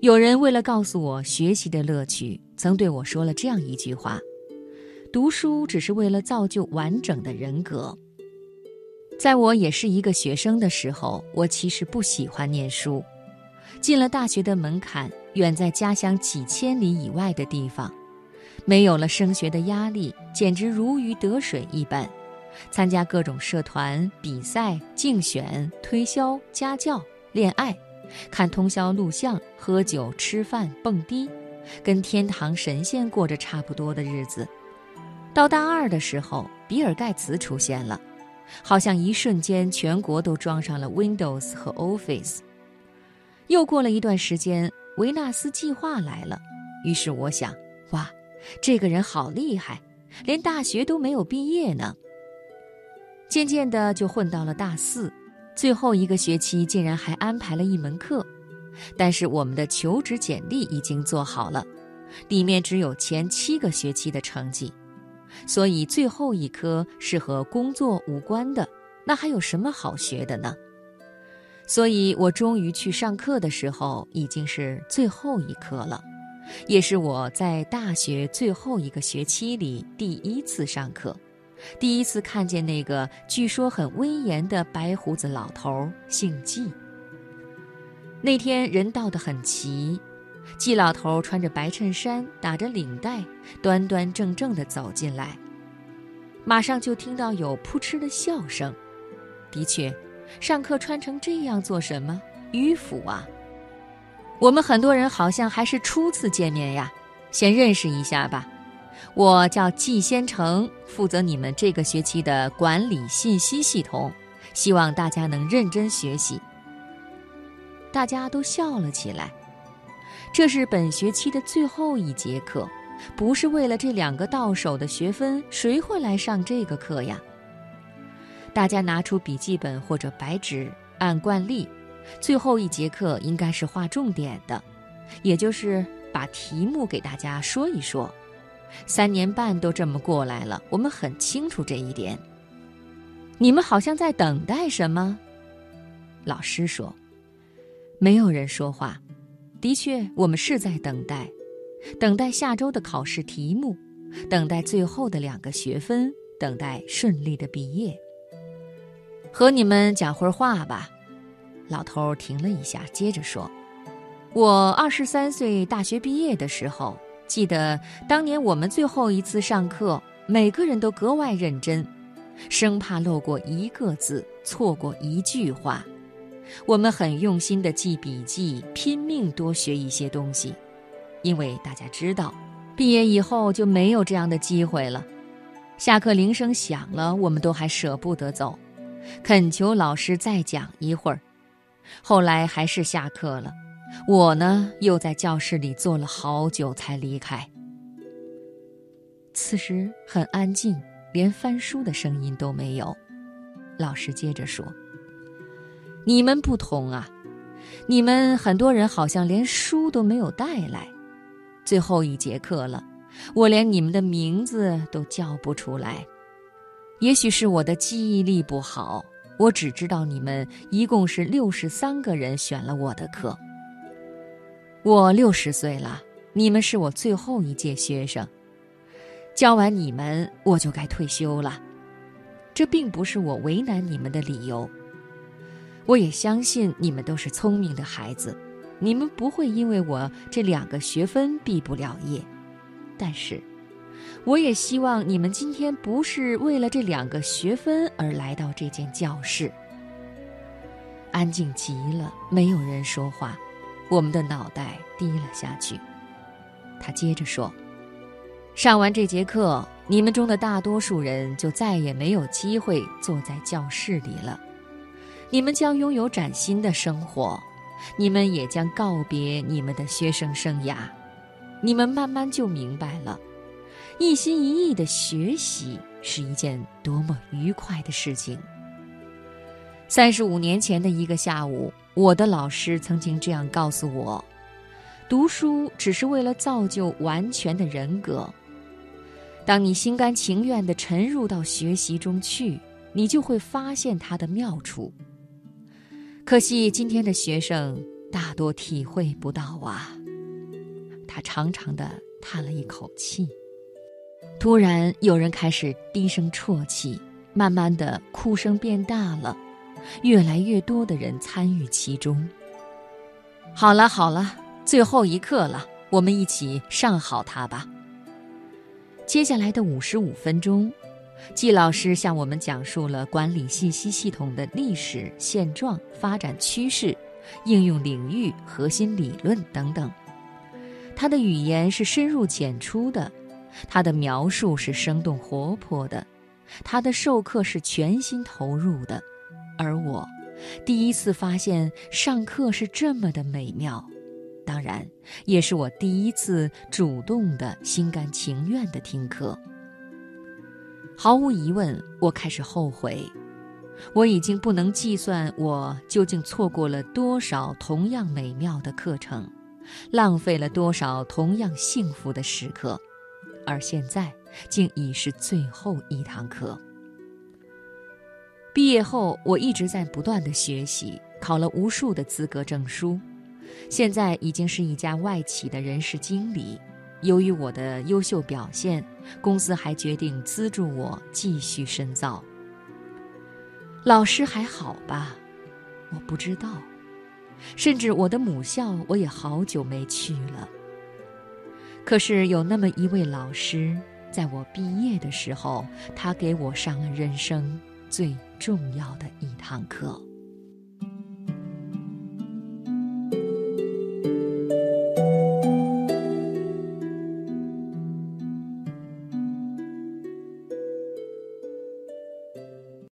有人为了告诉我学习的乐趣，曾对我说了这样一句话：“读书只是为了造就完整的人格。”在我也是一个学生的时候，我其实不喜欢念书。进了大学的门槛，远在家乡几千里以外的地方，没有了升学的压力，简直如鱼得水一般。参加各种社团比赛、竞选、推销、家教、恋爱，看通宵录像、喝酒、吃饭、蹦迪，跟天堂神仙过着差不多的日子。到大二的时候，比尔盖茨出现了。好像一瞬间，全国都装上了 Windows 和 Office。又过了一段时间，维纳斯计划来了。于是我想，哇，这个人好厉害，连大学都没有毕业呢。渐渐的就混到了大四，最后一个学期竟然还安排了一门课。但是我们的求职简历已经做好了，里面只有前七个学期的成绩。所以最后一科是和工作无关的，那还有什么好学的呢？所以我终于去上课的时候，已经是最后一科了，也是我在大学最后一个学期里第一次上课，第一次看见那个据说很威严的白胡子老头，姓季。那天人到得很齐。季老头穿着白衬衫，打着领带，端端正正地走进来。马上就听到有扑哧的笑声。的确，上课穿成这样做什么？迂腐啊！我们很多人好像还是初次见面呀，先认识一下吧。我叫季先成，负责你们这个学期的管理信息系统，希望大家能认真学习。大家都笑了起来。这是本学期的最后一节课，不是为了这两个到手的学分，谁会来上这个课呀？大家拿出笔记本或者白纸，按惯例，最后一节课应该是划重点的，也就是把题目给大家说一说。三年半都这么过来了，我们很清楚这一点。你们好像在等待什么？老师说，没有人说话。的确，我们是在等待，等待下周的考试题目，等待最后的两个学分，等待顺利的毕业。和你们讲会儿话吧。老头停了一下，接着说：“我二十三岁大学毕业的时候，记得当年我们最后一次上课，每个人都格外认真，生怕漏过一个字，错过一句话。”我们很用心地记笔记，拼命多学一些东西，因为大家知道，毕业以后就没有这样的机会了。下课铃声响了，我们都还舍不得走，恳求老师再讲一会儿。后来还是下课了，我呢又在教室里坐了好久才离开。此时很安静，连翻书的声音都没有。老师接着说。你们不同啊，你们很多人好像连书都没有带来。最后一节课了，我连你们的名字都叫不出来。也许是我的记忆力不好，我只知道你们一共是六十三个人选了我的课。我六十岁了，你们是我最后一届学生，教完你们我就该退休了。这并不是我为难你们的理由。我也相信你们都是聪明的孩子，你们不会因为我这两个学分毕不了业。但是，我也希望你们今天不是为了这两个学分而来到这间教室。安静极了，没有人说话，我们的脑袋低了下去。他接着说：“上完这节课，你们中的大多数人就再也没有机会坐在教室里了。”你们将拥有崭新的生活，你们也将告别你们的学生生涯，你们慢慢就明白了，一心一意的学习是一件多么愉快的事情。三十五年前的一个下午，我的老师曾经这样告诉我：读书只是为了造就完全的人格。当你心甘情愿地沉入到学习中去，你就会发现它的妙处。可惜今天的学生大多体会不到啊。他长长的叹了一口气。突然，有人开始低声啜泣，慢慢的，哭声变大了，越来越多的人参与其中。好了好了，最后一课了，我们一起上好它吧。接下来的五十五分钟，季老师向我们讲述了管理信息系统的历史现状、发展趋势、应用领域、核心理论等等。他的语言是深入浅出的。他的描述是生动活泼的，他的授课是全心投入的，而我，第一次发现上课是这么的美妙，当然，也是我第一次主动的心甘情愿的听课。毫无疑问，我开始后悔，我已经不能计算我究竟错过了多少同样美妙的课程，浪费了多少同样幸福的时刻。而现在，竟已是最后一堂课。毕业后，我一直在不断的学习，考了无数的资格证书，现在已经是一家外企的人事经理。由于我的优秀表现，公司还决定资助我继续深造。老师还好吧？我不知道，甚至我的母校我也好久没去了。可是有那么一位老师，在我毕业的时候，他给我上了人生最重要的一堂课。